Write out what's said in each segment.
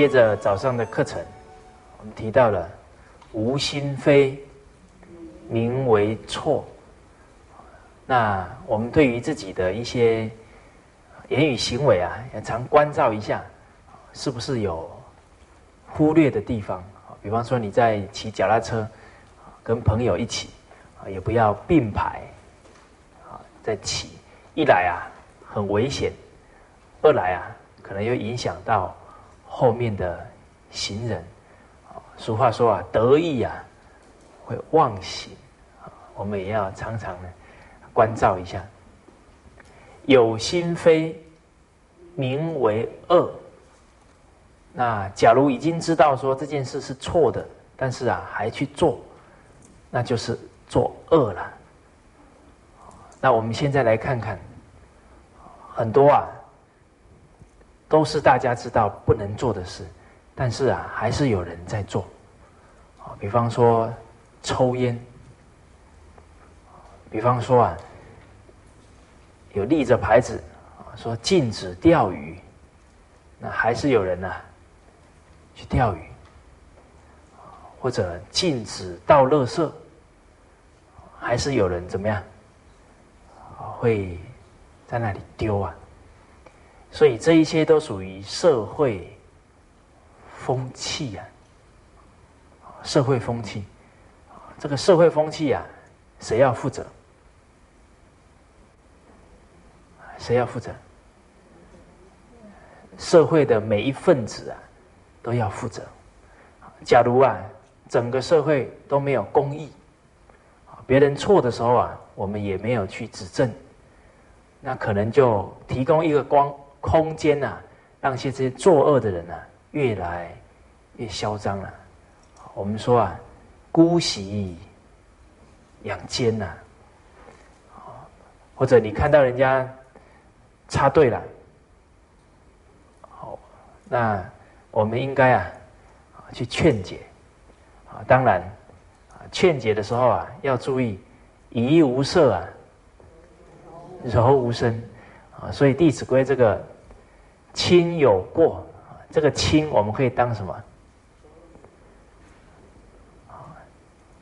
接着早上的课程，我们提到了无心非，名为错。那我们对于自己的一些言语行为啊，也常关照一下，是不是有忽略的地方？比方说你在骑脚踏车，跟朋友一起，啊，也不要并排，啊，在骑。一来啊，很危险；二来啊，可能又影响到。后面的行人，俗话说啊，得意啊会忘形，我们也要常常呢关照一下。有心非，名为恶。那假如已经知道说这件事是错的，但是啊还去做，那就是作恶了。那我们现在来看看，很多啊。都是大家知道不能做的事，但是啊，还是有人在做。啊，比方说抽烟，比方说啊，有立着牌子，说禁止钓鱼，那还是有人呐去钓鱼。或者禁止倒垃圾，还是有人怎么样会在那里丢啊？所以这一些都属于社会风气啊，社会风气，这个社会风气啊，谁要负责？谁要负责？社会的每一份子啊，都要负责。假如啊，整个社会都没有公义，别人错的时候啊，我们也没有去指正，那可能就提供一个光。空间呐，让些这些作恶的人呐，越来越嚣张了。我们说啊，姑息养奸呐，或者你看到人家插队了，好，那我们应该啊，去劝解啊。当然，劝解的时候啊，要注意怡无色啊，柔无声。啊，所以《弟子规》这个亲有过，这个亲我们可以当什么？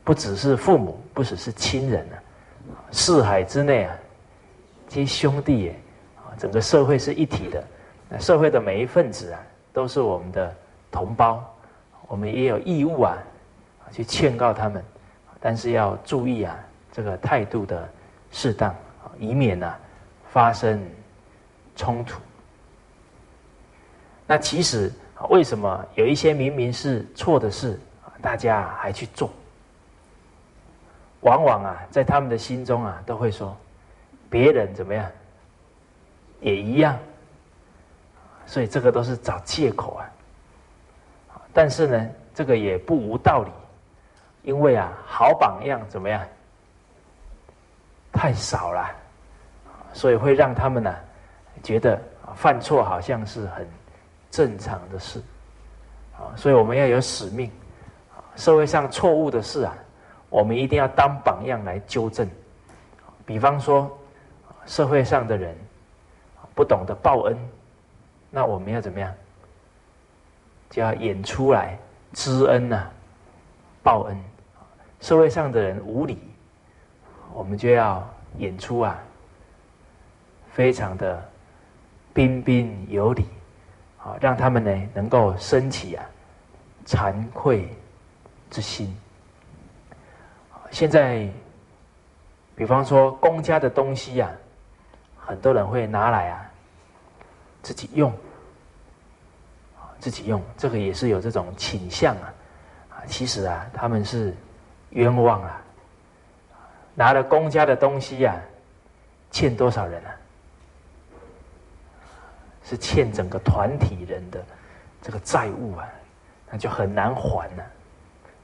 不只是父母，不只是亲人啊，四海之内啊，皆兄弟也，啊，整个社会是一体的，那社会的每一份子啊，都是我们的同胞，我们也有义务啊，去劝告他们，但是要注意啊，这个态度的适当，以免呢发生。冲突。那其实为什么有一些明明是错的事，大家还去做？往往啊，在他们的心中啊，都会说别人怎么样，也一样。所以这个都是找借口啊。但是呢，这个也不无道理，因为啊，好榜样怎么样太少了，所以会让他们呢。觉得犯错好像是很正常的事，啊，所以我们要有使命，啊社会上错误的事啊，我们一定要当榜样来纠正。比方说，社会上的人不懂得报恩，那我们要怎么样？就要演出来知恩呐，报恩。社会上的人无礼，我们就要演出啊，非常的。彬彬有礼，让他们呢能够升起啊惭愧之心。现在，比方说公家的东西呀，很多人会拿来啊自己用，自己用，这个也是有这种倾向啊。啊，其实啊他们是冤枉啊，拿了公家的东西呀，欠多少人啊？是欠整个团体人的这个债务啊，那就很难还了。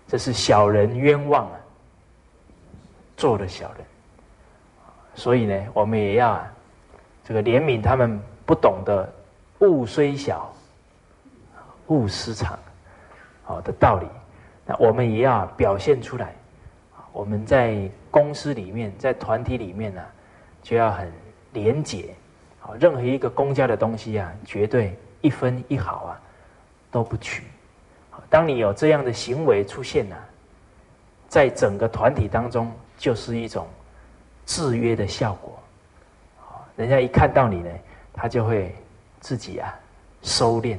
这是小人冤枉啊，做的小人。所以呢，我们也要啊，这个怜悯他们不懂得物虽小，勿私藏，好的道理。那我们也要表现出来。我们在公司里面，在团体里面呢，就要很廉洁，啊，任何一个公家的东西啊，绝对一分一毫啊都不取。当你有这样的行为出现呢，在整个团体当中，就是一种制约的效果。人家一看到你呢，他就会自己啊收敛。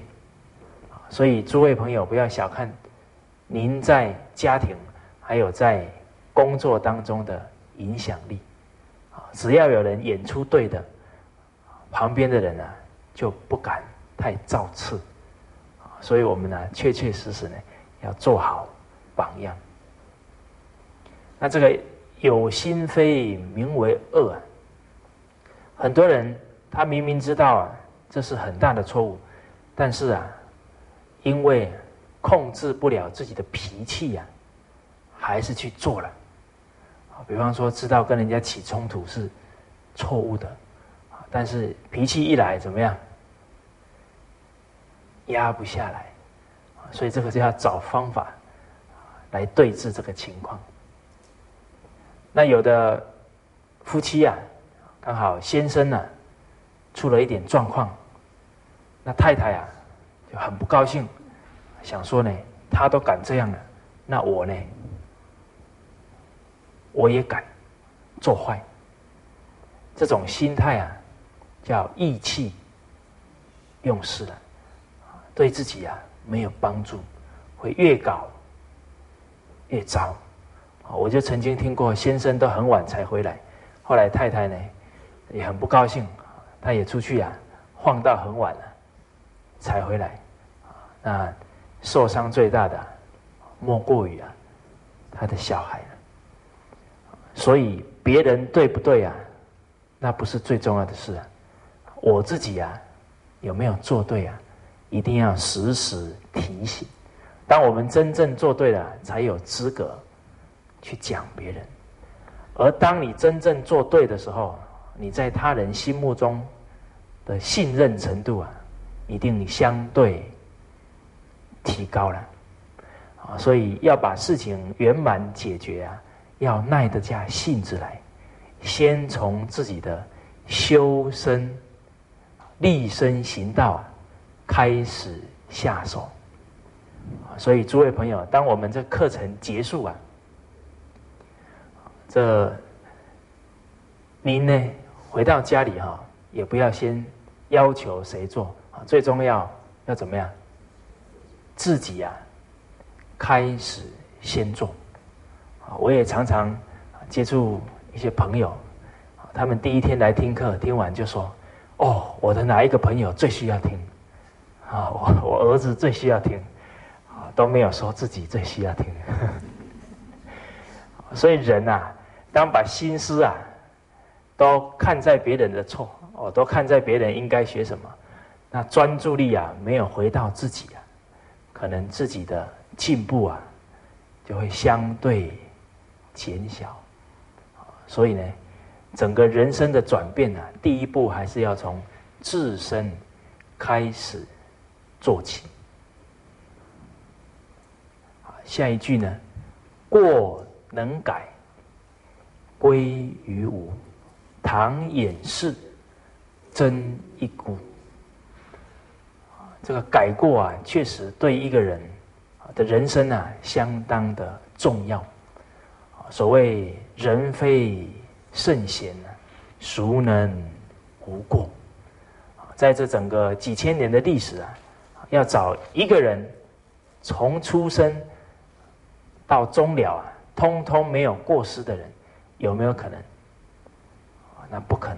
所以诸位朋友不要小看您在家庭还有在工作当中的影响力。只要有人演出对的，旁边的人啊就不敢太造次。所以我们呢，确确实实呢，要做好榜样。那这个有心非名为恶啊。很多人他明明知道啊，这是很大的错误，但是啊，因为控制不了自己的脾气呀，还是去做了。比方说知道跟人家起冲突是错误的，但是脾气一来怎么样？压不下来，所以这个就要找方法来对治这个情况。那有的夫妻啊，刚好先生呢出了一点状况，那太太啊就很不高兴，想说呢，他都敢这样了，那我呢，我也敢做坏。这种心态啊，叫意气用事了。对自己啊没有帮助，会越搞越糟。我就曾经听过先生都很晚才回来，后来太太呢也很不高兴，他也出去啊晃到很晚了才回来。那受伤最大的莫过于啊他的小孩了。所以别人对不对啊，那不是最重要的事啊。我自己啊有没有做对啊？一定要时时提醒。当我们真正做对了，才有资格去讲别人。而当你真正做对的时候，你在他人心目中的信任程度啊，一定相对提高了。啊，所以要把事情圆满解决啊，要耐得下性子来，先从自己的修身、立身行道。开始下手，所以诸位朋友，当我们这课程结束啊，这您呢回到家里哈，也不要先要求谁做啊，最重要要怎么样？自己呀，开始先做！我也常常接触一些朋友，他们第一天来听课，听完就说：“哦，我的哪一个朋友最需要听？”啊，我我儿子最需要听，啊都没有说自己最需要听，所以人呐，当把心思啊，都看在别人的错，哦，都看在别人应该学什么，那专注力啊没有回到自己啊，可能自己的进步啊，就会相对减小，所以呢，整个人生的转变呢，第一步还是要从自身开始。做起。下一句呢？过能改，归于无。唐掩饰，真一孤。这个改过啊，确实对一个人的人生啊，相当的重要。所谓人非圣贤啊，孰能无过？在这整个几千年的历史啊。要找一个人，从出生到终了啊，通通没有过失的人，有没有可能？那不可能。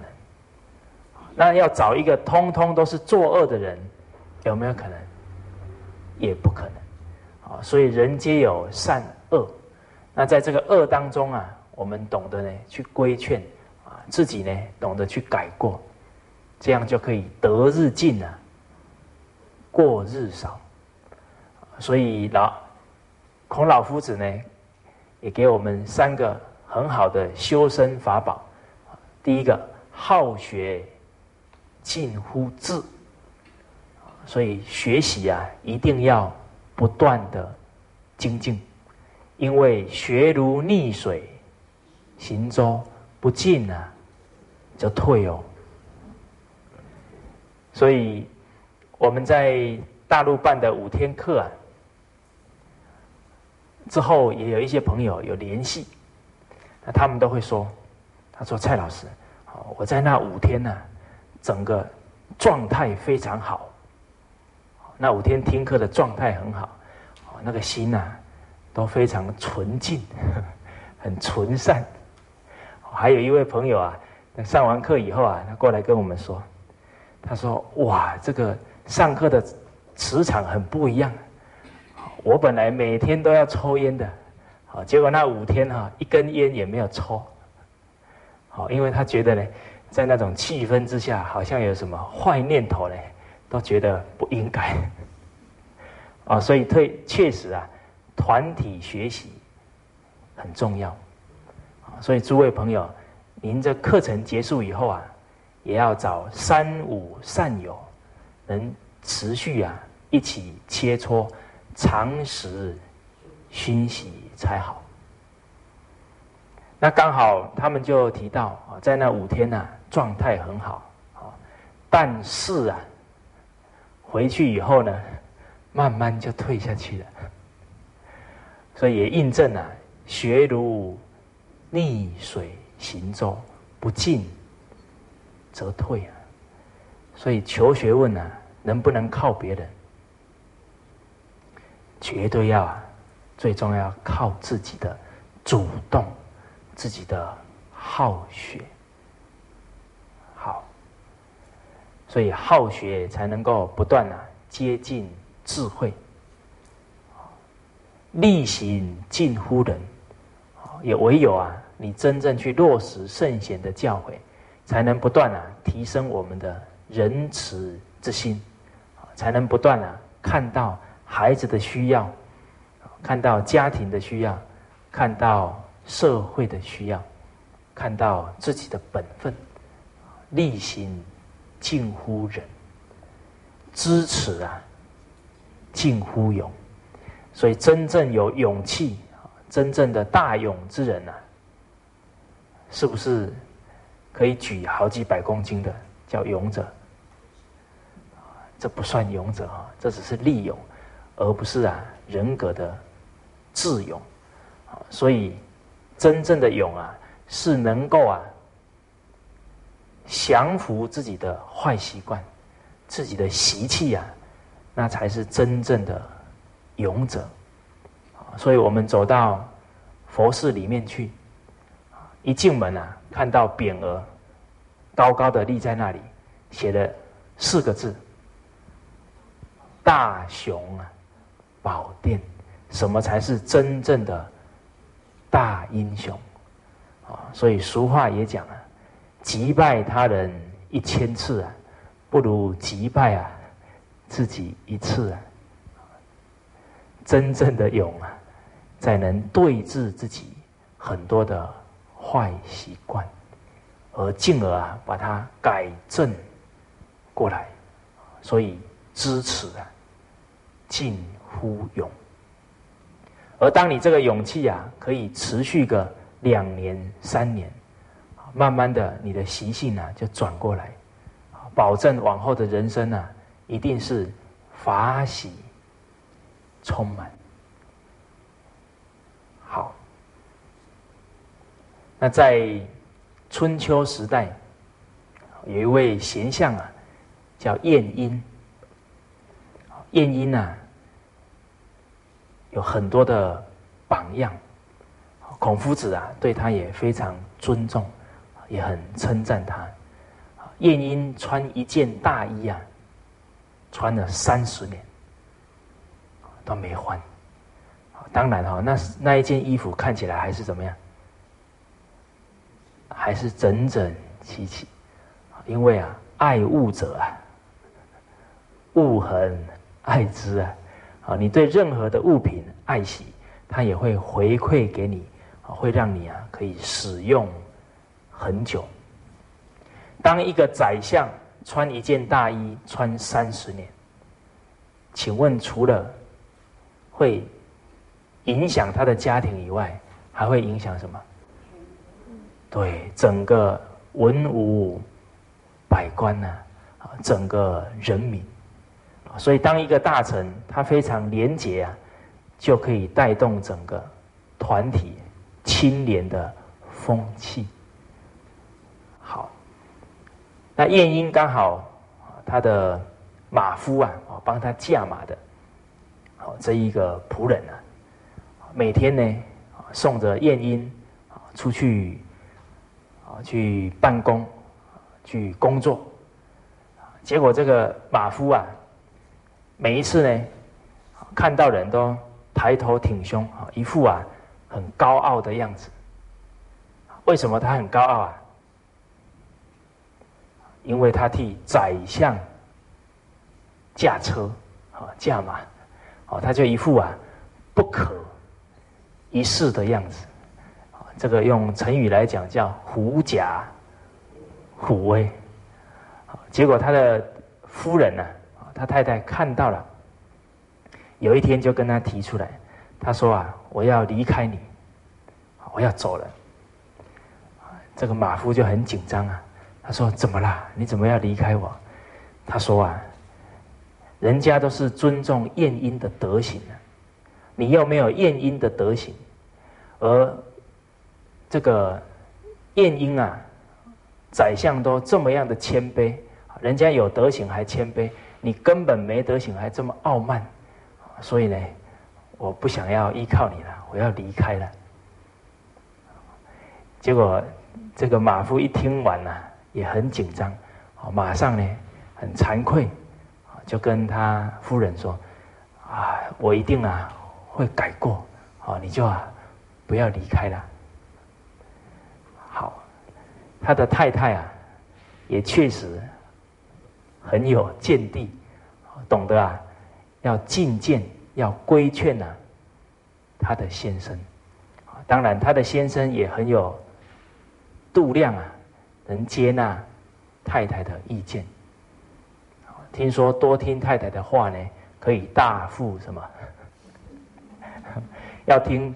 那要找一个通通都是作恶的人，有没有可能？也不可能。啊，所以人皆有善恶。那在这个恶当中啊，我们懂得呢去规劝啊，自己呢懂得去改过，这样就可以得日进啊。过日少，所以老孔老夫子呢，也给我们三个很好的修身法宝。第一个，好学近乎智，所以学习啊，一定要不断的精进，因为学如逆水行舟，不进啊就退哦。所以我们在大陆办的五天课啊，之后也有一些朋友有联系，那他们都会说，他说蔡老师，我在那五天呢，整个状态非常好，那五天听课的状态很好，那个心呐都非常纯净，很纯善。还有一位朋友啊，上完课以后啊，他过来跟我们说，他说：“哇，这个上课的磁场很不一样。我本来每天都要抽烟的，好，结果那五天哈，一根烟也没有抽。好，因为他觉得呢，在那种气氛之下，好像有什么坏念头呢，都觉得不应该。啊，所以退确实啊，团体学习很重要。”所以，诸位朋友，您这课程结束以后啊，也要找三五善友，能持续啊一起切磋，常识熏习才好。那刚好他们就提到啊，在那五天呢，状态很好啊，但是啊，回去以后呢，慢慢就退下去了。所以也印证了学如。逆水行舟，不进则退啊！所以求学问呢，能不能靠别人？绝对要啊！最重要靠自己的主动，自己的好学。好，所以好学才能够不断啊接近智慧，力行近乎人。也唯有啊，你真正去落实圣贤的教诲，才能不断啊提升我们的仁慈之心，才能不断啊看到孩子的需要，看到家庭的需要，看到社会的需要，看到自己的本分，力行近乎仁，知耻啊近乎勇，所以真正有勇气。真正的大勇之人呐，是不是可以举好几百公斤的叫勇者？这不算勇者啊，这只是力勇，而不是啊人格的智勇。所以真正的勇啊，是能够啊降服自己的坏习惯、自己的习气啊，那才是真正的勇者。所以我们走到佛寺里面去，一进门啊，看到匾额高高的立在那里，写了四个字：“大雄啊，宝殿。”什么才是真正的大英雄？啊，所以俗话也讲啊：“击败他人一千次啊，不如击败啊自己一次啊。”真正的勇啊！才能对治自己很多的坏习惯，而进而啊把它改正过来，所以支持啊近乎勇。而当你这个勇气啊可以持续个两年三年，慢慢的你的习性呢就转过来，保证往后的人生呢一定是法喜充满。那在春秋时代，有一位贤相啊，叫晏婴。晏婴啊，有很多的榜样，孔夫子啊对他也非常尊重，也很称赞他。晏婴穿一件大衣啊，穿了三十年，都没换。当然哈，那那一件衣服看起来还是怎么样？还是整整齐齐，因为啊，爱物者啊，物恒爱之啊，啊，你对任何的物品爱惜，它也会回馈给你，会让你啊可以使用很久。当一个宰相穿一件大衣穿三十年，请问除了会？影响他的家庭以外，还会影响什么？对整个文武百官呢，啊，整个人民，所以当一个大臣他非常廉洁啊，就可以带动整个团体清廉的风气。好，那晏婴刚好他的马夫啊，帮他驾马的，好这一个仆人啊，每天呢，送着晏婴出去。啊，去办公，去工作，结果这个马夫啊，每一次呢，看到人都抬头挺胸啊，一副啊很高傲的样子。为什么他很高傲啊？因为他替宰相驾车啊，驾马，哦，他就一副啊不可一世的样子。这个用成语来讲叫“狐假虎威”，结果他的夫人呢，他太太看到了，有一天就跟他提出来，他说啊，我要离开你，我要走了。这个马夫就很紧张啊，他说怎么啦？你怎么要离开我？他说啊，人家都是尊重晏婴的德行的，你又没有晏婴的德行，而。这个晏婴啊，宰相都这么样的谦卑，人家有德行还谦卑，你根本没德行还这么傲慢，所以呢，我不想要依靠你了，我要离开了。结果这个马夫一听完呢，也很紧张，马上呢很惭愧，就跟他夫人说：“啊，我一定啊会改过，啊，你就啊不要离开了。”他的太太啊，也确实很有见地，懂得啊，要进谏，要规劝呐，他的先生。当然，他的先生也很有度量啊，能接纳太太的意见。听说多听太太的话呢，可以大富什么？要听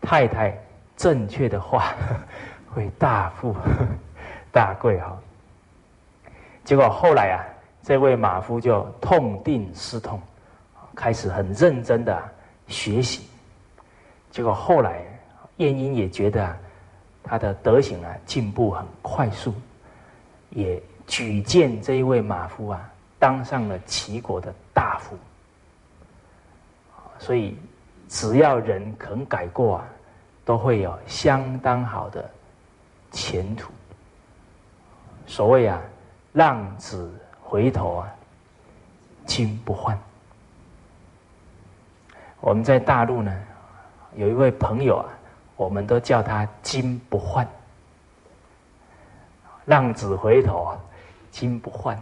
太太正确的话。会大富大贵哈，结果后来啊，这位马夫就痛定思痛，开始很认真的学习。结果后来，晏婴也觉得，他的德行啊进步很快速，也举荐这一位马夫啊当上了齐国的大夫。所以，只要人肯改过啊，都会有相当好的。前途，所谓啊，浪子回头啊，金不换。我们在大陆呢，有一位朋友啊，我们都叫他金不换。浪子回头，金不换。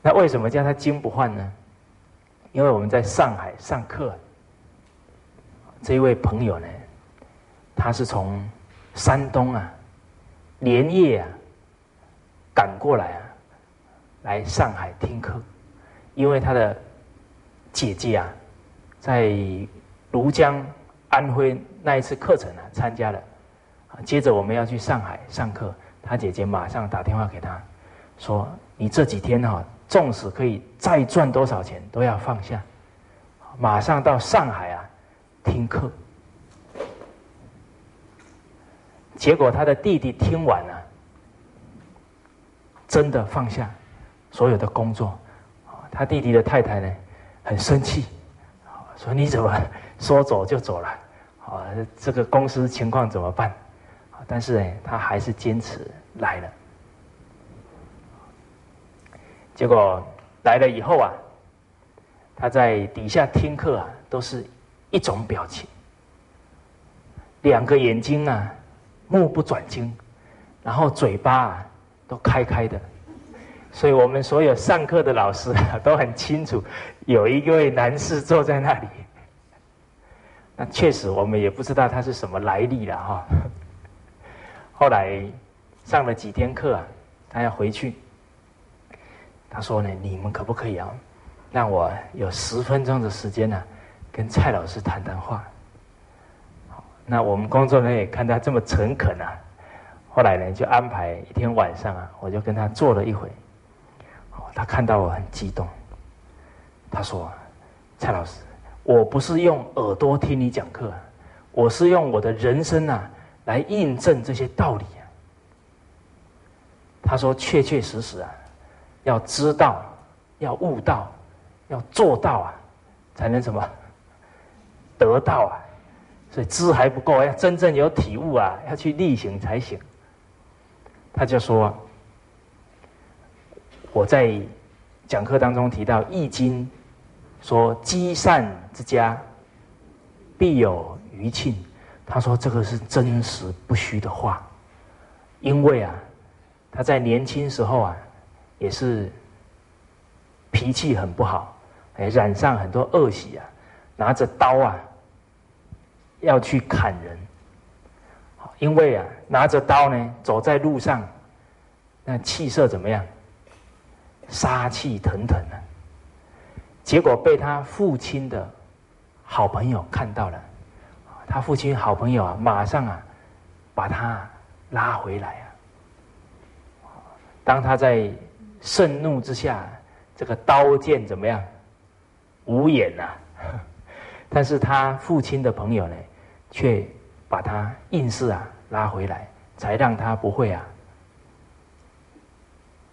那为什么叫他金不换呢？因为我们在上海上课，这位朋友呢，他是从。山东啊，连夜啊赶过来啊，来上海听课，因为他的姐姐啊，在庐江、安徽那一次课程啊参加了，接着我们要去上海上课，他姐姐马上打电话给他，说：“你这几天哈，纵使可以再赚多少钱，都要放下，马上到上海啊听课。”结果他的弟弟听完了，真的放下所有的工作。他弟弟的太太呢，很生气，说：“你怎么说走就走了？啊，这个公司情况怎么办？”但是呢，他还是坚持来了。结果来了以后啊，他在底下听课啊，都是一种表情，两个眼睛啊。目不转睛，然后嘴巴啊都开开的，所以我们所有上课的老师啊都很清楚，有一位男士坐在那里。那确实我们也不知道他是什么来历了哈。后来上了几天课啊，他要回去，他说呢：“你们可不可以啊，让我有十分钟的时间呢，跟蔡老师谈谈话？”那我们工作人员也看他这么诚恳啊，后来呢，就安排一天晚上啊，我就跟他坐了一回。哦，他看到我很激动，他说：“蔡老师，我不是用耳朵听你讲课，我是用我的人生啊来印证这些道理啊。”他说：“确确实实啊，要知道，要悟到，要做到啊，才能什么 得到啊。所以知还不够，要真正有体悟啊，要去力行才行。”他就说。我在讲课当中提到《易经》，说积善之家必有余庆。他说这个是真实不虚的话，因为啊，他在年轻时候啊，也是脾气很不好，哎，染上很多恶习啊，拿着刀啊要去砍人。因为啊，拿着刀呢，走在路上，那气色怎么样？杀气腾腾的，结果被他父亲的好朋友看到了，他父亲好朋友啊，马上啊把他拉回来啊。当他在盛怒之下，这个刀剑怎么样？无眼呐！但是他父亲的朋友呢，却把他硬是啊拉回来，才让他不会啊。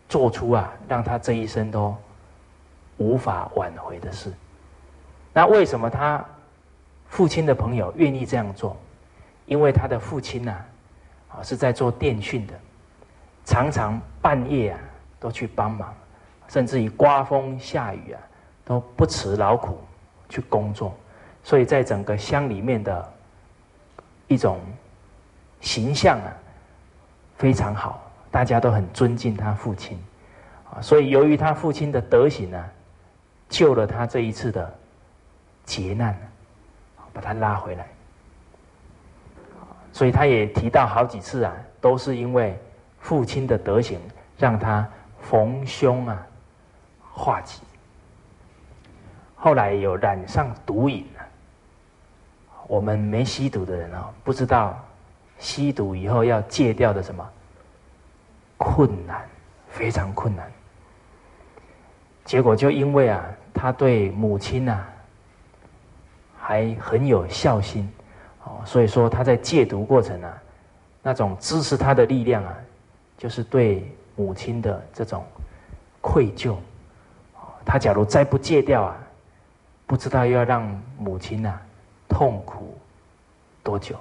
做出啊，让他这一生都无法挽回的事。那为什么他父亲的朋友愿意这样做？因为他的父亲呢，啊是在做电讯的，常常半夜啊都去帮忙，甚至于刮风下雨啊都不辞劳苦去工作，所以在整个乡里面的一种形象啊非常好。大家都很尊敬他父亲，啊，所以由于他父亲的德行呢，救了他这一次的劫难，把他拉回来。所以他也提到好几次啊，都是因为父亲的德行，让他逢凶啊化吉。后来有染上毒瘾，我们没吸毒的人啊，不知道吸毒以后要戒掉的什么。困难，非常困难。结果就因为啊，他对母亲呐还很有孝心，哦，所以说他在戒毒过程啊，那种支持他的力量啊，就是对母亲的这种愧疚。他假如再不戒掉啊，不知道要让母亲呐痛苦多久。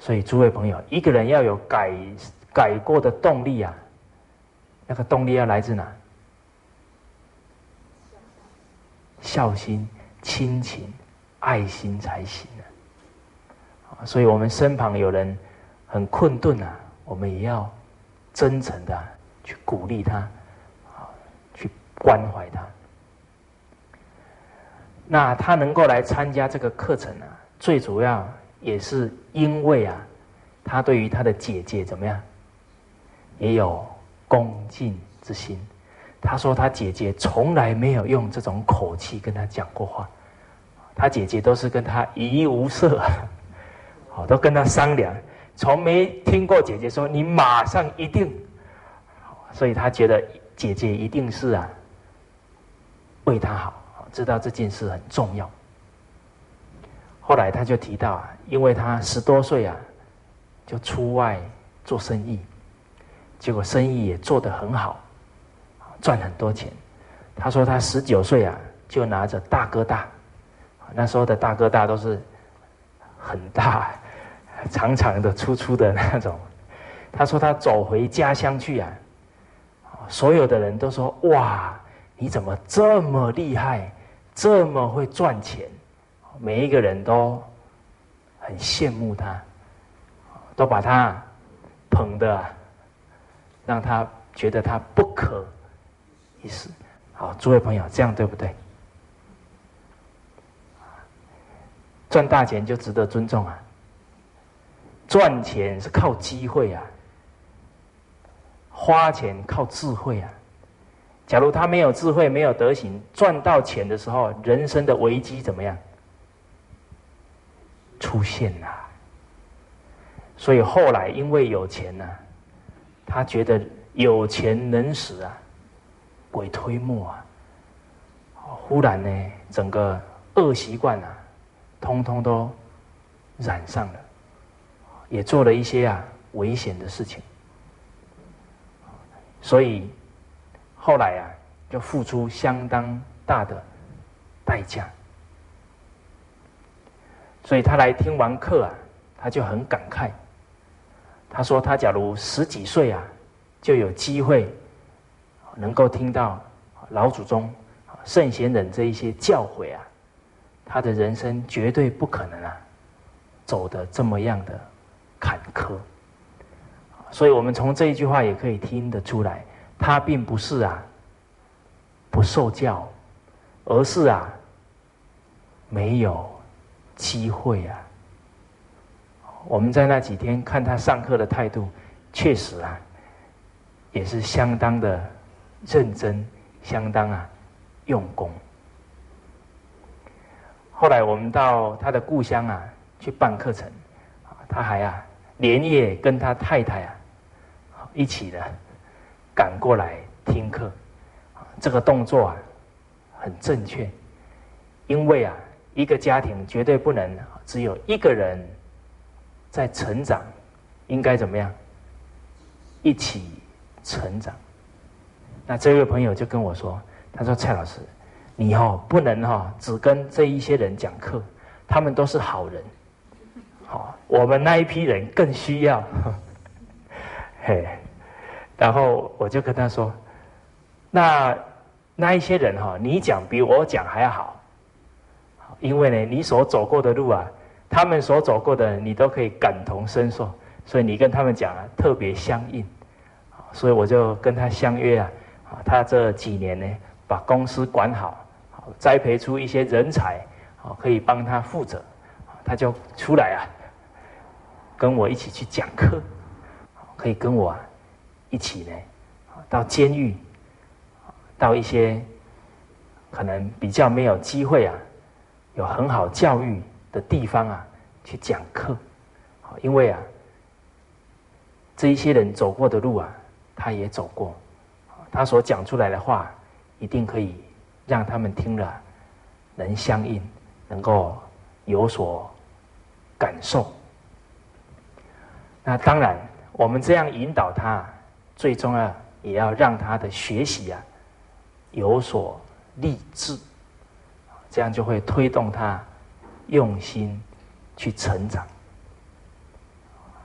所以诸位朋友，一个人要有改。改过的动力啊，那个动力要来自哪？孝心、亲情、爱心才行啊！所以我们身旁有人很困顿啊，我们也要真诚的去鼓励他，啊，去关怀他。那他能够来参加这个课程呢，最主要也是因为啊，他对于他的姐姐怎么样？也有恭敬之心。他说他姐姐从来没有用这种口气跟他讲过话，他姐姐都是跟他一无色，好都跟他商量，从没听过姐姐说你马上一定。所以他觉得姐姐一定是啊为他好，知道这件事很重要。后来他就提到啊，因为他十多岁啊就出外做生意。结果生意也做得很好，赚很多钱。他说他十九岁啊，就拿着大哥大，那时候的大哥大都是很大、长长的、粗粗的那种。他说他走回家乡去啊，所有的人都说：“哇，你怎么这么厉害，这么会赚钱？”每一个人都很羡慕他，都把他捧的。让他觉得他不可一世。好，诸位朋友，这样对不对？赚大钱就值得尊重啊！赚钱是靠机会啊，花钱靠智慧啊。假如他没有智慧、没有德行，赚到钱的时候，人生的危机怎么样出现了？所以后来因为有钱呢，他觉得有钱能使啊，鬼推磨啊。忽然呢，整个恶习惯啊，通通都染上了，也做了一些啊危险的事情。所以后来啊，就付出相当大的代价。所以他来听完课啊，他就很感慨。他说：“他假如十几岁啊，就有机会能够听到老祖宗、圣贤人这一些教诲啊，他的人生绝对不可能啊走的这么样的坎坷。”所以我们从这一句话也可以听得出来，他并不是啊不受教，而是啊没有机会啊。我们在那几天看他上课的态度，确实啊也是相当的认真，相当啊用功。后来我们到他的故乡啊去办课程，他还啊连夜跟他太太啊。一起的赶过来听课，这个动作啊很正确，因为啊一个家庭绝对不能只有一个人在成长，应该怎么样？一起成长。那这位朋友就跟我说：“他说蔡老师，你哦不能哈只跟这一些人讲课，他们都是好人，好，我们那一批人更需要。”嘿。然后我就跟他说：“那那一些人哈，你讲比我讲还要好，因为呢，你所走过的路啊，他们所走过的，你都可以感同身受，所以你跟他们讲啊，特别相应。所以我就跟他相约啊，他这几年呢，把公司管好，栽培出一些人才，可以帮他负责，他就出来啊，跟我一起去讲课，可以跟我。”啊。一起呢，到监狱，到一些可能比较没有机会啊，有很好教育的地方啊，去讲课，因为啊，这一些人走过的路啊，他也走过，他所讲出来的话，一定可以让他们听了能相应，能够有所感受。那当然，我们这样引导他。最重要也要让他的学习啊有所励志，这样就会推动他用心去成长。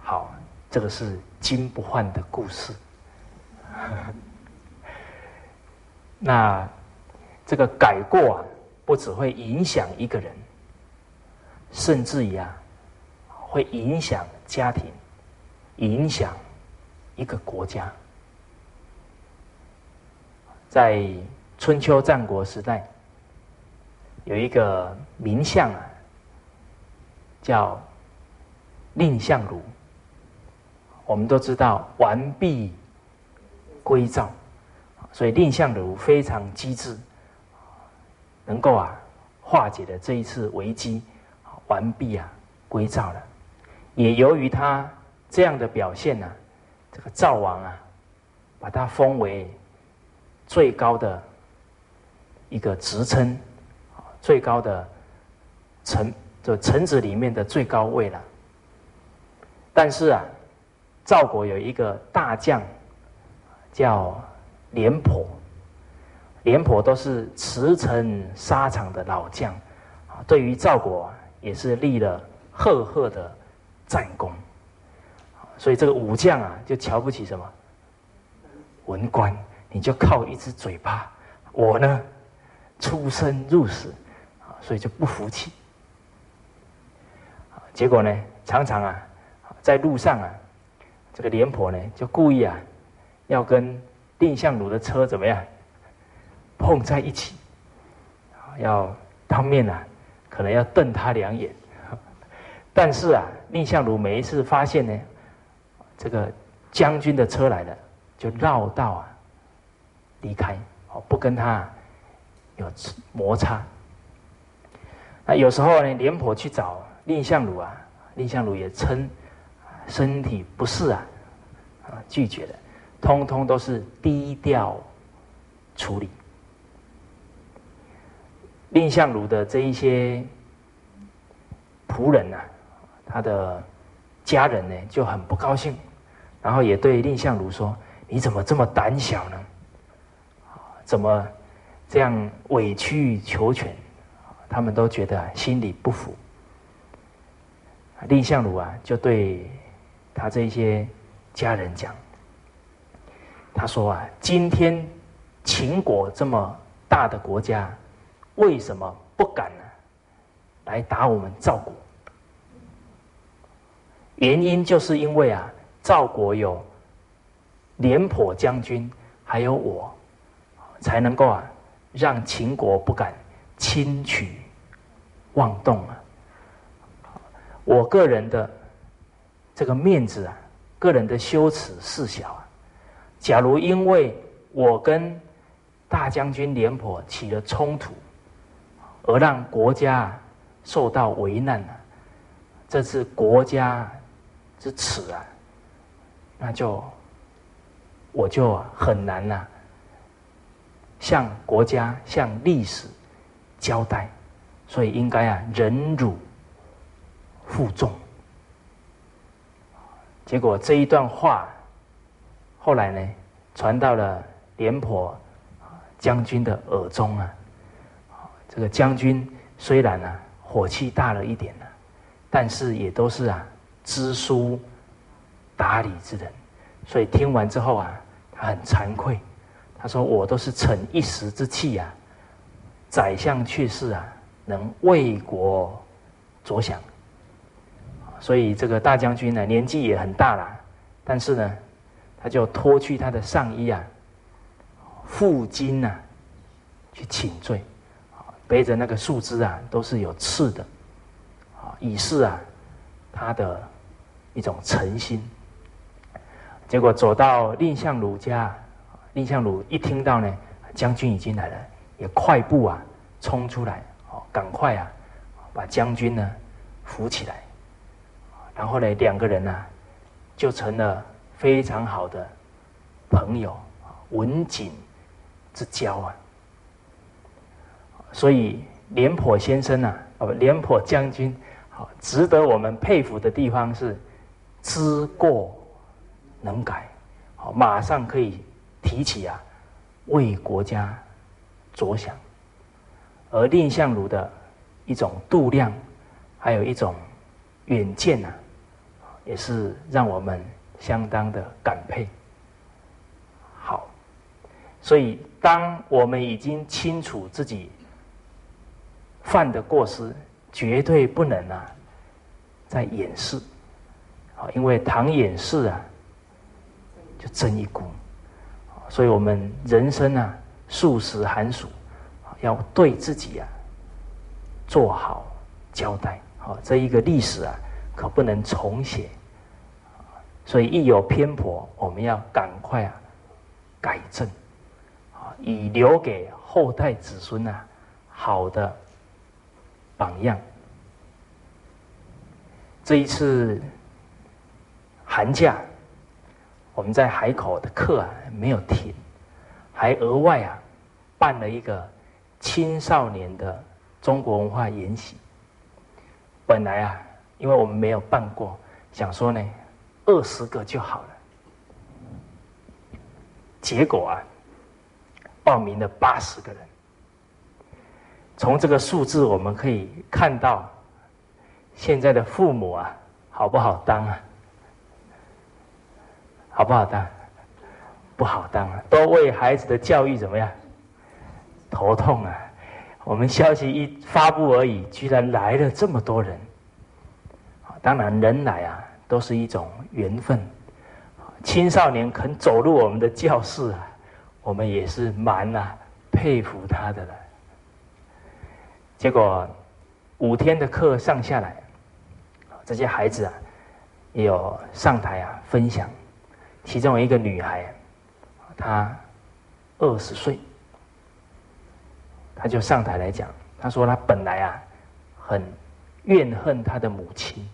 好，这个是金不换的故事。那这个改过啊，不只会影响一个人，甚至于啊，会影响家庭，影响一个国家。在春秋战国时代，有一个名相啊，叫蔺相如。我们都知道完璧归赵，所以蔺相如非常机智，能够啊化解了这一次危机，完璧啊归赵了。也由于他这样的表现呢，这个赵王啊，把他封为。最高的一个职称，最高的臣，就臣子里面的最高位了。但是啊，赵国有一个大将叫廉颇，廉颇都是驰骋沙场的老将，对于赵国也是立了赫赫的战功。所以这个武将啊，就瞧不起什么文官。你就靠一只嘴巴，我呢，出生入死，啊，所以就不服气。结果呢，常常啊，在路上啊，这个廉颇呢，就故意啊，要跟蔺相如的车怎么样，碰在一起，要当面啊，可能要瞪他两眼。但是啊，蔺相如每一次发现呢，这个将军的车来了，就绕道啊。离开，哦，不跟他有摩擦。那有时候呢，廉颇去找蔺相如啊，蔺相如也称身体不适啊，啊拒绝的，通通都是低调处理。蔺相如的这一些仆人呐，他的家人呢就很不高兴，然后也对蔺相如说：“你怎么这么胆小呢？怎么这样委曲求全？”他们都觉得心里不服。蔺相如啊，就对他这些家人讲：“他说啊，今天秦国这么大的国家。”为什么不敢呢？来打我们赵国？原因就是因为啊，赵国有廉颇将军，还有我，才能够啊，让秦国不敢轻举妄动啊。我个人的这个面子啊，个人的羞耻事小啊。假如因为我跟大将军廉颇起了冲突，而让国家受到危难了，这是国家之耻啊！那就我就很难呐，向国家、向历史交代，所以应该啊忍辱负重。结果这一段话后来呢，传到了廉颇将军的耳中啊。这个将军虽然呢火气大了一点呢，但是也都是啊知书达理之人，所以听完之后啊，他很惭愧。他说：“我都是逞一时之气啊，宰相去世啊，能为国着想。”所以这个大将军呢年纪也很大了，但是呢，他就脱去他的上衣啊，负荆呐，去请罪。背着那个树枝啊，都是有刺的，啊，以示啊他的一种诚心。结果走到蔺相如家，蔺相如一听到呢，将军已经来了，也快步啊冲出来，哦，赶快啊把将军呢扶起来，然后呢两个人呢就成了非常好的朋友，文景之交啊。所以廉颇先生啊，哦，廉颇将军，好值得我们佩服的地方是知过能改，好马上可以提起啊，为国家着想。而蔺相如的一种度量，还有一种远见呐，也是让我们相当的感佩。好，所以当我们已经清楚自己。犯的过失绝对不能啊，再掩饰，啊，因为唐掩饰啊，就真一股，所以我们人生啊，数十寒暑，要对自己啊，做好交代，好，这一个历史啊，可不能重写，所以一有偏颇，我们要赶快啊，改正，啊，以留给后代子孙啊，好的。榜样。这一次寒假，我们在海口的课啊没有停，还额外啊办了一个青少年的中国文化研习。本来啊，因为我们没有办过，想说呢二十个就好了。结果啊，报名了八十个人。从这个数字，我们可以看到，现在的父母啊，好不好当啊？好不好当？不好当啊！都为孩子的教育怎么样？头痛啊！我们消息一发布而已，居然来了这么多人。当然，人来啊，都是一种缘分。青少年肯走入我们的教室啊，我们也是蛮啊佩服他的了。结果五天的课上下来，这些孩子啊，也有上台啊分享。其中有一个女孩，她二十岁，她就上台来讲。她说她本来啊很怨恨她的母亲，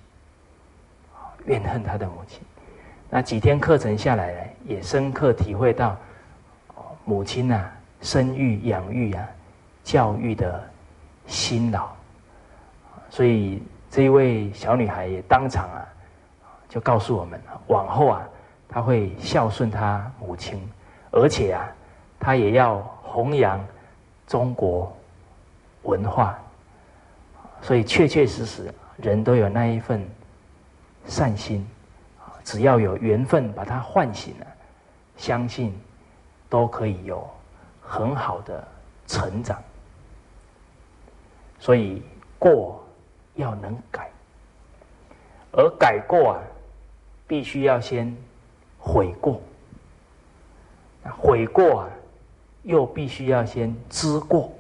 怨恨她的母亲。那几天课程下来呢，也深刻体会到，母亲呐，生育、养育啊，教育的辛劳。所以这一位小女孩也当场啊，就告诉我们，往后啊，他会孝顺他母亲，而且啊，他也要弘扬中国文化。所以确确实实，人都有那一份善心，只要有缘分把它唤醒了，相信都可以有很好的成长。所以过要能改，而改过啊，必须要先悔过，悔过啊，又必须要先知过。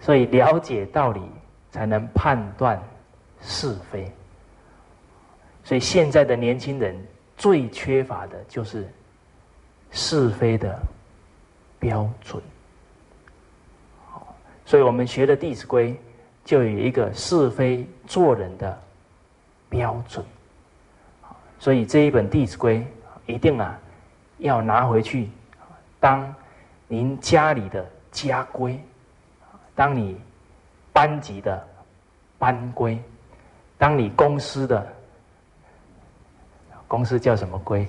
所以了解道理，才能判断是非。所以现在的年轻人最缺乏的就是是非的标准。所以我们学的《弟子规》就有一个是非做人的标准。所以这一本《弟子规》一定啊要拿回去当您家里的家规。当你班级的班规，当你公司的公司叫什么规？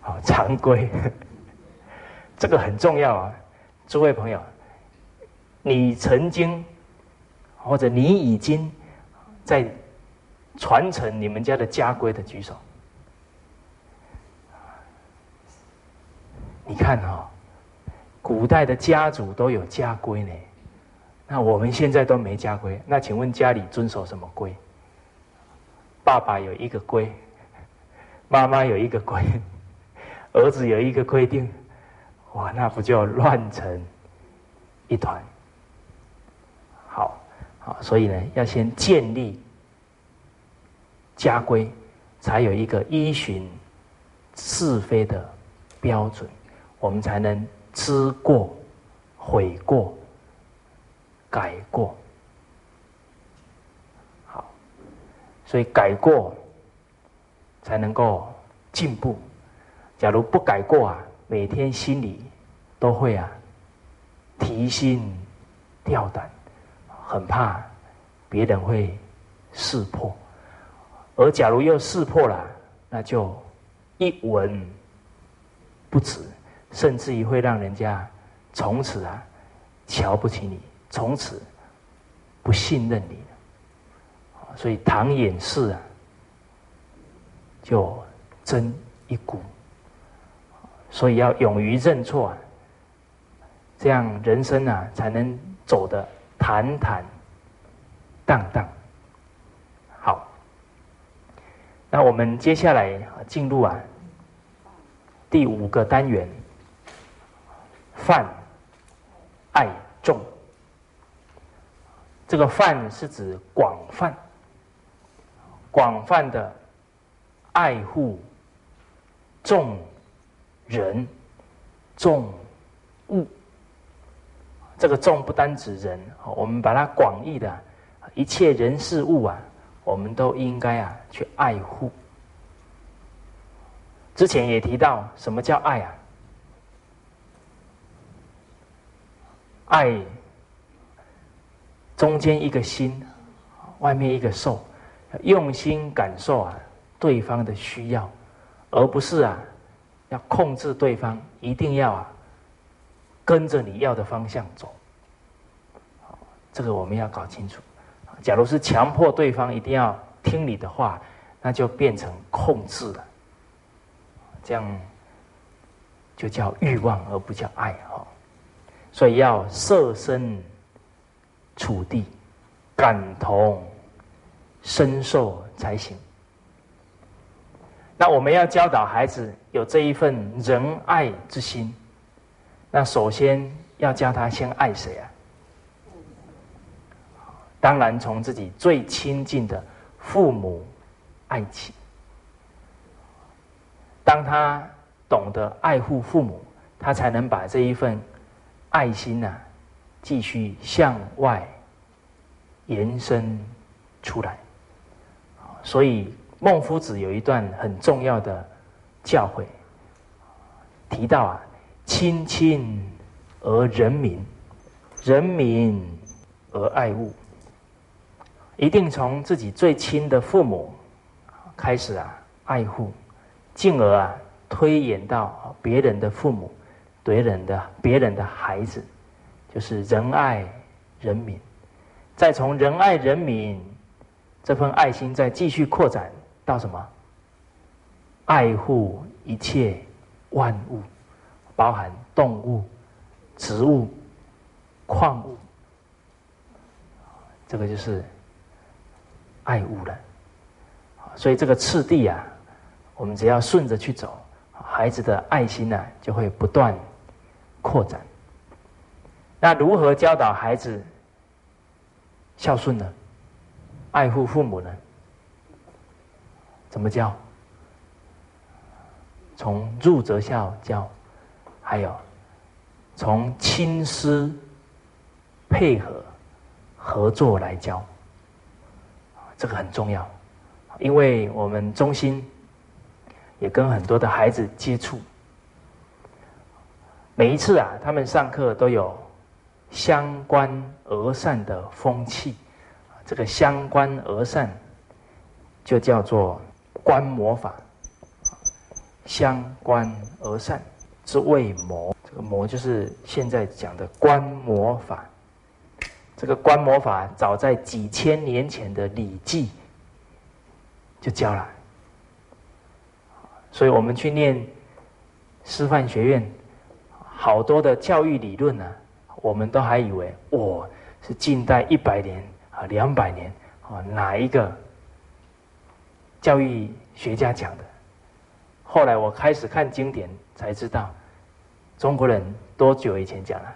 好，常规，这个很重要啊！诸位朋友，你曾经或者你已经在传承你们家的家规的举手。你看哈。古代的家族都有家规呢，那我们现在都没家规。那请问家里遵守什么规？爸爸有一个规，妈妈有一个规，儿子有一个规定，哇，那不就乱成一团？好，好，所以呢，要先建立家规，才有一个依循是非的标准，我们才能。知过、悔过、改过，好，所以改过才能够进步。假如不改过啊，每天心里都会啊提心吊胆，很怕别人会识破。而假如又识破了，那就一文不值。甚至于会让人家从此啊瞧不起你，从此不信任你所以唐掩饰啊，就真一股。所以要勇于认错啊，这样人生啊才能走得坦坦荡荡。好，那我们接下来进入啊第五个单元。泛爱众，这个泛是指广泛、广泛的爱护众人、众物。这个众不单指人，我们把它广义的，一切人事物啊，我们都应该啊去爱护。之前也提到，什么叫爱啊？爱中间一个心，外面一个受，用心感受啊对方的需要，而不是啊要控制对方，一定要啊跟着你要的方向走。这个我们要搞清楚。假如是强迫对方一定要听你的话，那就变成控制了，这样就叫欲望，而不叫爱哈。所以要设身处地、感同身受才行。那我们要教导孩子有这一份仁爱之心，那首先要教他先爱谁啊？当然从自己最亲近的父母爱起。当他懂得爱护父母，他才能把这一份。爱心呐，继续向外延伸出来。所以孟夫子有一段很重要的教诲，提到啊，亲亲而人民，人民而爱物，一定从自己最亲的父母开始啊，爱护，进而啊，推演到别人的父母，别人的别人的孩子，就是仁爱人民，再从仁爱人民。这份爱心再继续扩展到什么？爱护一切万物，包含动物、植物、矿物，这个就是爱物了。所以这个次第啊，我们只要顺着去走，孩子的爱心呢就会不断扩展。那如何教导孩子孝顺呢？爱护父母呢？怎么教？从入则孝教，还有从亲师配合合作来教，这个很重要。因为我们中心也跟很多的孩子接触，每一次啊，他们上课都有相关而善的风气。这个相关而善，就叫做观摩法。相关而善之谓魔，这个魔就是现在讲的观摩法。这个观摩法早在几千年前的《礼记》就教了，所以我们去念师范学院，好多的教育理论呢，我们都还以为哦是近代一百年。啊，两百年啊，哪一个教育学家讲的？后来我开始看经典，才知道中国人多久以前讲了？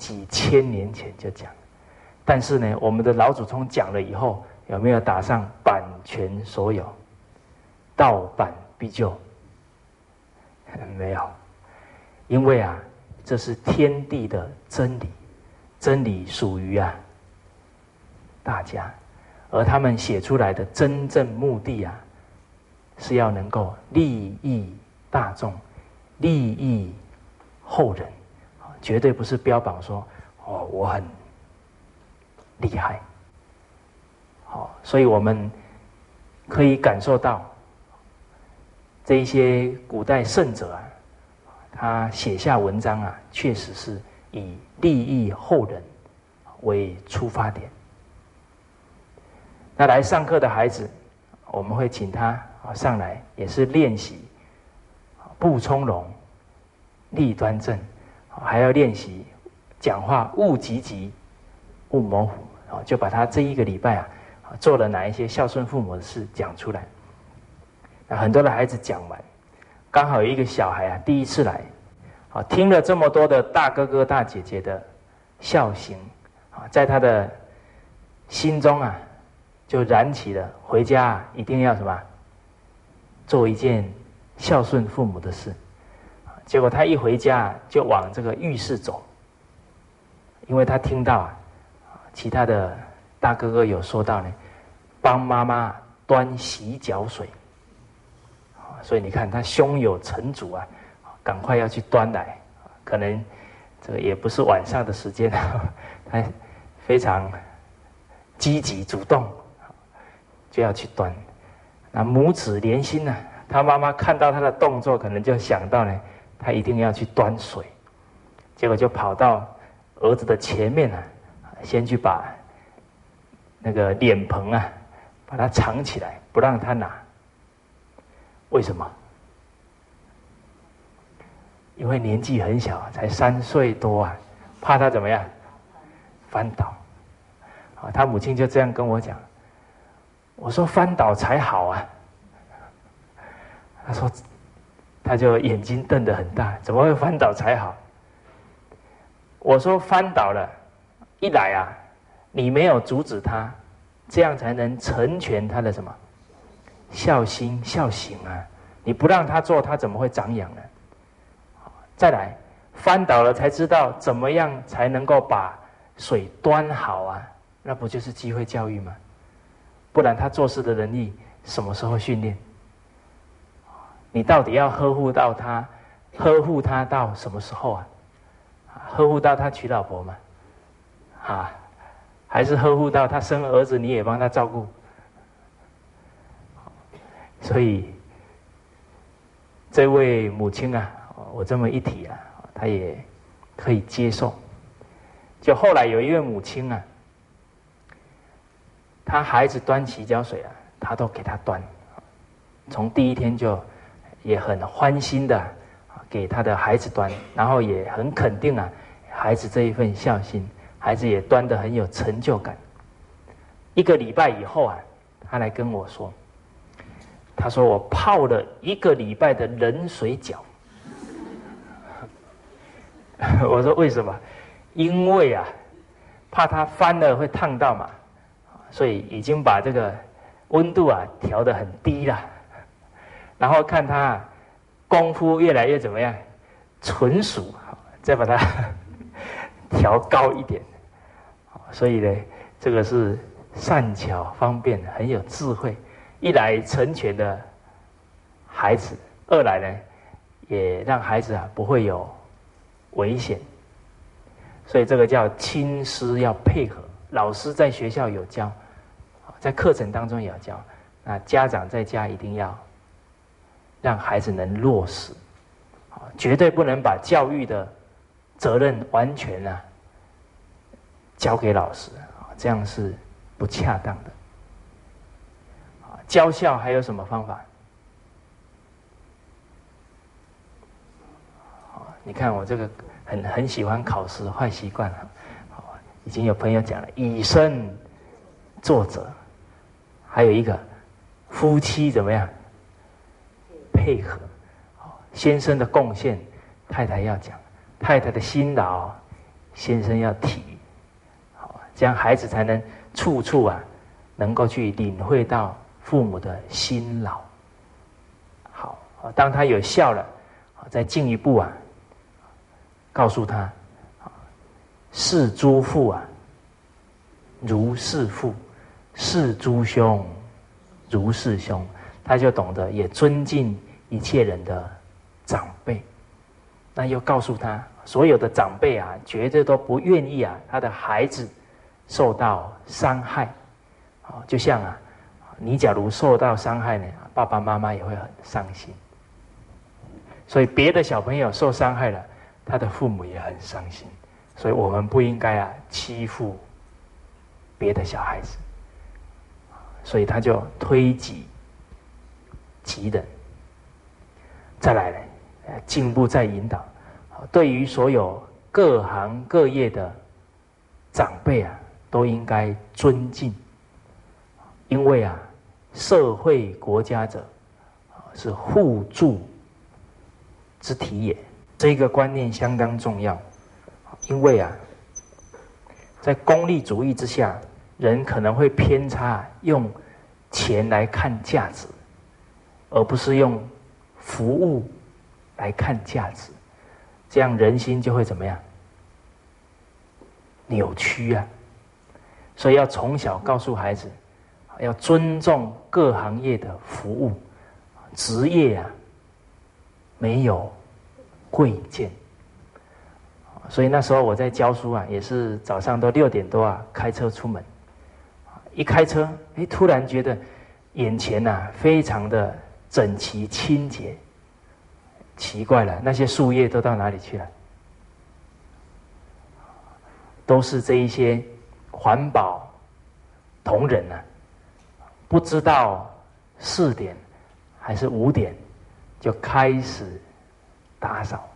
几千年前就讲。但是呢，我们的老祖宗讲了以后，有没有打上版权所有？盗版必究？没有，因为啊，这是天地的真理。真理属于啊大家，而他们写出来的真正目的啊，是要能够利益大众、利益后人，绝对不是标榜说哦我很厉害。好，所以我们可以感受到这一些古代圣者啊，他写下文章啊，确实是。以利益后人为出发点，那来上课的孩子，我们会请他啊上来，也是练习不从容、立端正，还要练习讲话勿急急、勿模糊啊，就把他这一个礼拜啊做了哪一些孝顺父母的事讲出来。很多的孩子讲完，刚好有一个小孩啊第一次来。啊，听了这么多的大哥哥大姐姐的孝行，啊，在他的心中啊，就燃起了回家一定要什么，做一件孝顺父母的事。结果他一回家就往这个浴室走，因为他听到啊，其他的大哥哥有说到呢，帮妈妈端洗脚水，所以你看他胸有成竹啊。赶快要去端来，可能这个也不是晚上的时间，他非常积极主动，就要去端。那母子连心呢？他妈妈看到他的动作，可能就想到呢，他一定要去端水，结果就跑到儿子的前面呢，先去把那个脸盆啊，把它藏起来，不让他拿。为什么？因为年纪很小，才三岁多啊，怕他怎么样翻倒啊？他母亲就这样跟我讲。我说翻倒才好啊。他说，他就眼睛瞪得很大，怎么会翻倒才好？我说翻倒了，一来啊，你没有阻止他，这样才能成全他的什么孝心孝行啊？你不让他做，他怎么会长养呢？再来翻倒了才知道怎么样才能够把水端好啊！那不就是机会教育吗？不然他做事的能力什么时候训练？你到底要呵护到他，呵护他到什么时候啊？呵护到他娶老婆吗？啊，还是呵护到他生儿子你也帮他照顾？所以这位母亲啊，我这么一提啊，她也可以接受。就后来有一位母亲啊，她孩子端洗脚水啊，她都给他端，从第一天就。也很欢心的给他的孩子端，然后也很肯定啊，孩子这一份孝心，孩子也端的很有成就感。一个礼拜以后啊，他来跟我说，他说我泡了一个礼拜的冷水脚。我说为什么？因为啊，怕他翻了会烫到嘛，所以已经把这个温度啊调得很低了。然后看他功夫越来越怎么样，纯熟，再把它 调高一点。所以呢，这个是善巧方便，很有智慧。一来成全了孩子，二来呢，也让孩子啊不会有危险。所以这个叫亲师要配合，老师在学校有教，在课程当中也要教，那家长在家一定要。让孩子能落实，啊，绝对不能把教育的责任完全啊交给老师啊，这样是不恰当的。啊，教校还有什么方法？你看我这个很很喜欢考试，坏习惯啊，已经有朋友讲了，以身作则，还有一个夫妻怎么样？配合，先生的贡献，太太要讲；太太的辛劳，先生要提。好，这样孩子才能处处啊，能够去领会到父母的辛劳。好，当他有效了，再进一步啊，告诉他，视诸父啊，如是父；视诸兄，如是兄。他就懂得也尊敬。一切人的长辈，那又告诉他，所有的长辈啊，绝对都不愿意啊，他的孩子受到伤害。啊，就像啊，你假如受到伤害呢，爸爸妈妈也会很伤心。所以别的小朋友受伤害了，他的父母也很伤心。所以我们不应该啊欺负别的小孩子。所以他就推己及人。再来呢，进步再引导，对于所有各行各业的长辈啊，都应该尊敬，因为啊，社会国家者是互助之体也，这个观念相当重要，因为啊，在功利主义之下，人可能会偏差用钱来看价值，而不是用。服务来看价值，这样人心就会怎么样？扭曲啊！所以要从小告诉孩子，要尊重各行业的服务职业啊，没有贵贱。所以那时候我在教书啊，也是早上都六点多啊，开车出门，一开车，哎，突然觉得眼前呐，非常的。整齐清洁，奇怪了，那些树叶都到哪里去了？都是这一些环保同仁呢，不知道四点还是五点就开始打扫，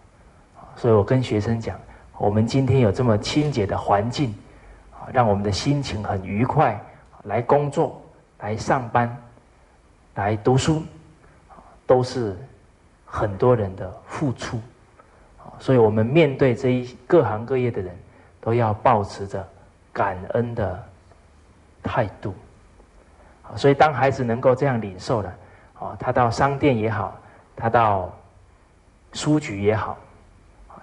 所以我跟学生讲，我们今天有这么清洁的环境，让我们的心情很愉快，来工作、来上班、来读书。都是很多人的付出，啊所以我们面对这一各行各业的人，都要保持着感恩的态度。所以当孩子能够这样领受了，哦，他到商店也好，他到书局也好，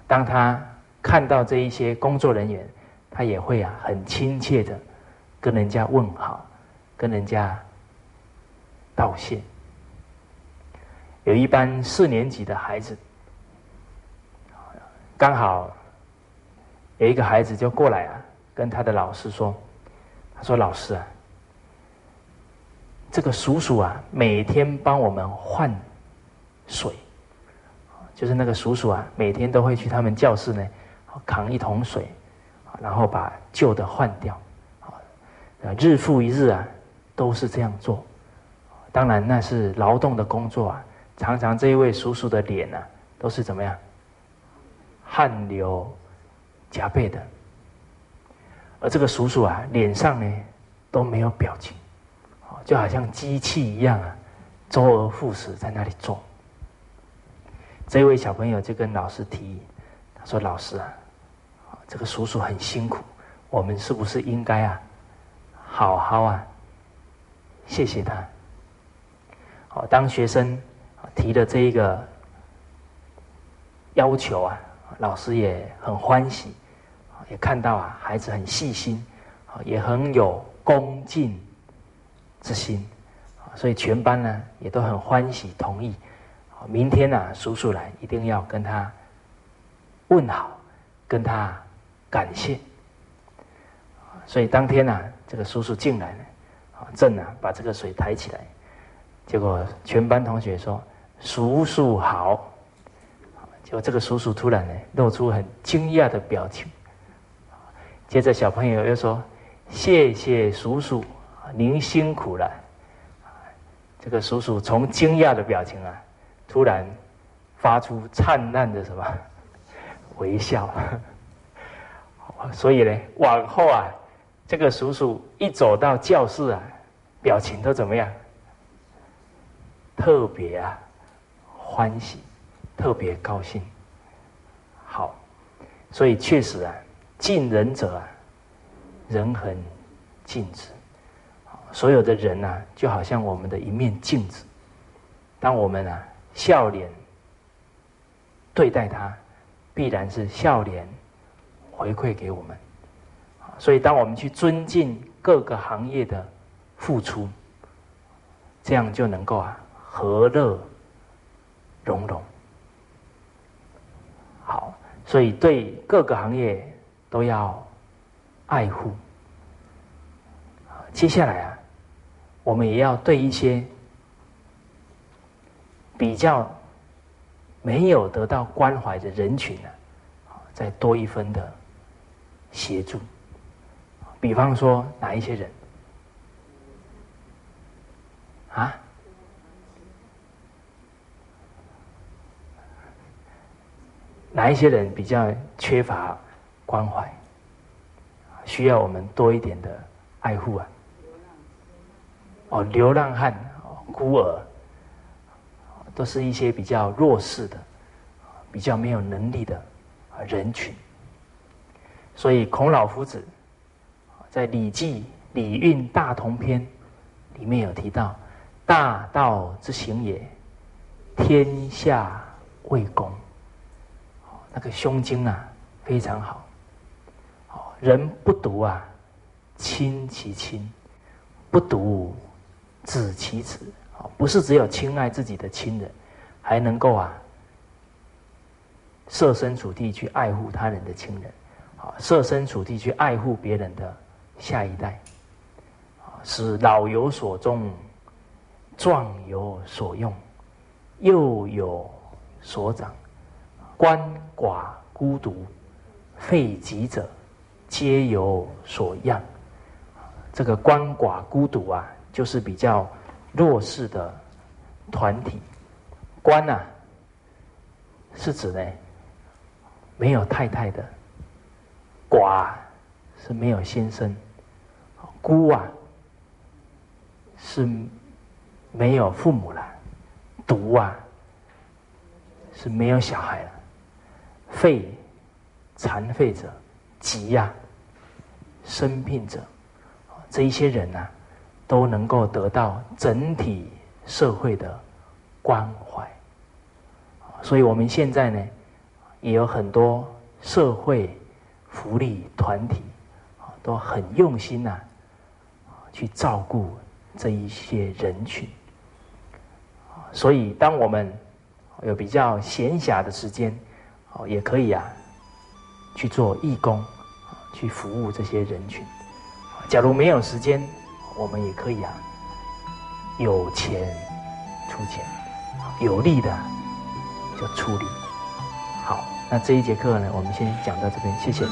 当他看到这一些工作人员，他也会啊很亲切的跟人家问好，跟人家道谢。有一班四年级的孩子，刚好有一个孩子就过来啊，跟他的老师说：“他说老师啊，这个叔叔啊，每天帮我们换水，就是那个叔叔啊，每天都会去他们教室呢，扛一桶水，然后把旧的换掉，啊，日复一日啊，都是这样做。当然那是劳动的工作啊。”常常这一位叔叔的脸呢，都是怎么样？汗流浃背的，而这个叔叔啊，脸上呢都没有表情，就好像机器一样啊，周而复始在那里做。这位小朋友就跟老师提议，他说：“老师啊，这个叔叔很辛苦，我们是不是应该啊，好好啊，谢谢他？好，当学生。”提的这一个要求啊，老师也很欢喜，也看到啊孩子很细心，也很有恭敬之心，所以全班呢也都很欢喜同意。明天呢，叔叔来一定要跟他问好，跟他感谢。所以当天呢，这个叔叔进来了，啊，正啊把这个水抬起来，结果全班同学说。叔叔好，结果这个叔叔突然呢露出很惊讶的表情，接着小朋友又说：“谢谢叔叔，您辛苦了。”这个叔叔从惊讶的表情啊，突然发出灿烂的什么微笑，所以呢，往后啊，这个叔叔一走到教室啊，表情都怎么样？特别啊。欢喜，特别高兴。好，所以确实啊，敬人者啊，人恒敬之。所有的人呐，就好像我们的一面镜子。当我们啊笑脸对待他，必然是笑脸回馈给我们。所以，当我们去尊敬各个行业的付出，这样就能够啊和乐。融融，好，所以对各个行业都要爱护。接下来啊，我们也要对一些比较没有得到关怀的人群呢，再多一分的协助。比方说，哪一些人啊？哪一些人比较缺乏关怀，需要我们多一点的爱护啊？哦，流浪汉、孤儿，都是一些比较弱势的、比较没有能力的人群。所以孔老夫子在《礼记·礼运大同篇》里面有提到：“大道之行也，天下为公。”那个胸襟啊，非常好。人不独啊，亲其亲；不独，子其子。不是只有亲爱自己的亲人，还能够啊，设身处地去爱护他人的亲人，啊，设身处地去爱护别人的下一代，啊使老有所终，壮有所用，幼有所长。鳏寡孤独废疾者，皆有所养。这个鳏寡孤独啊，就是比较弱势的团体。鳏啊，是指呢没有太太的；寡是没有先生；孤啊是没有父母了；独啊是没有小孩了。废、残废者、疾呀、生病者，这一些人呢，都能够得到整体社会的关怀。所以，我们现在呢，也有很多社会福利团体，都很用心呐，去照顾这一些人群。所以，当我们有比较闲暇的时间，哦，也可以啊，去做义工，去服务这些人群。假如没有时间，我们也可以啊，有钱出钱，有力的就出力。好，那这一节课呢，我们先讲到这边，谢谢。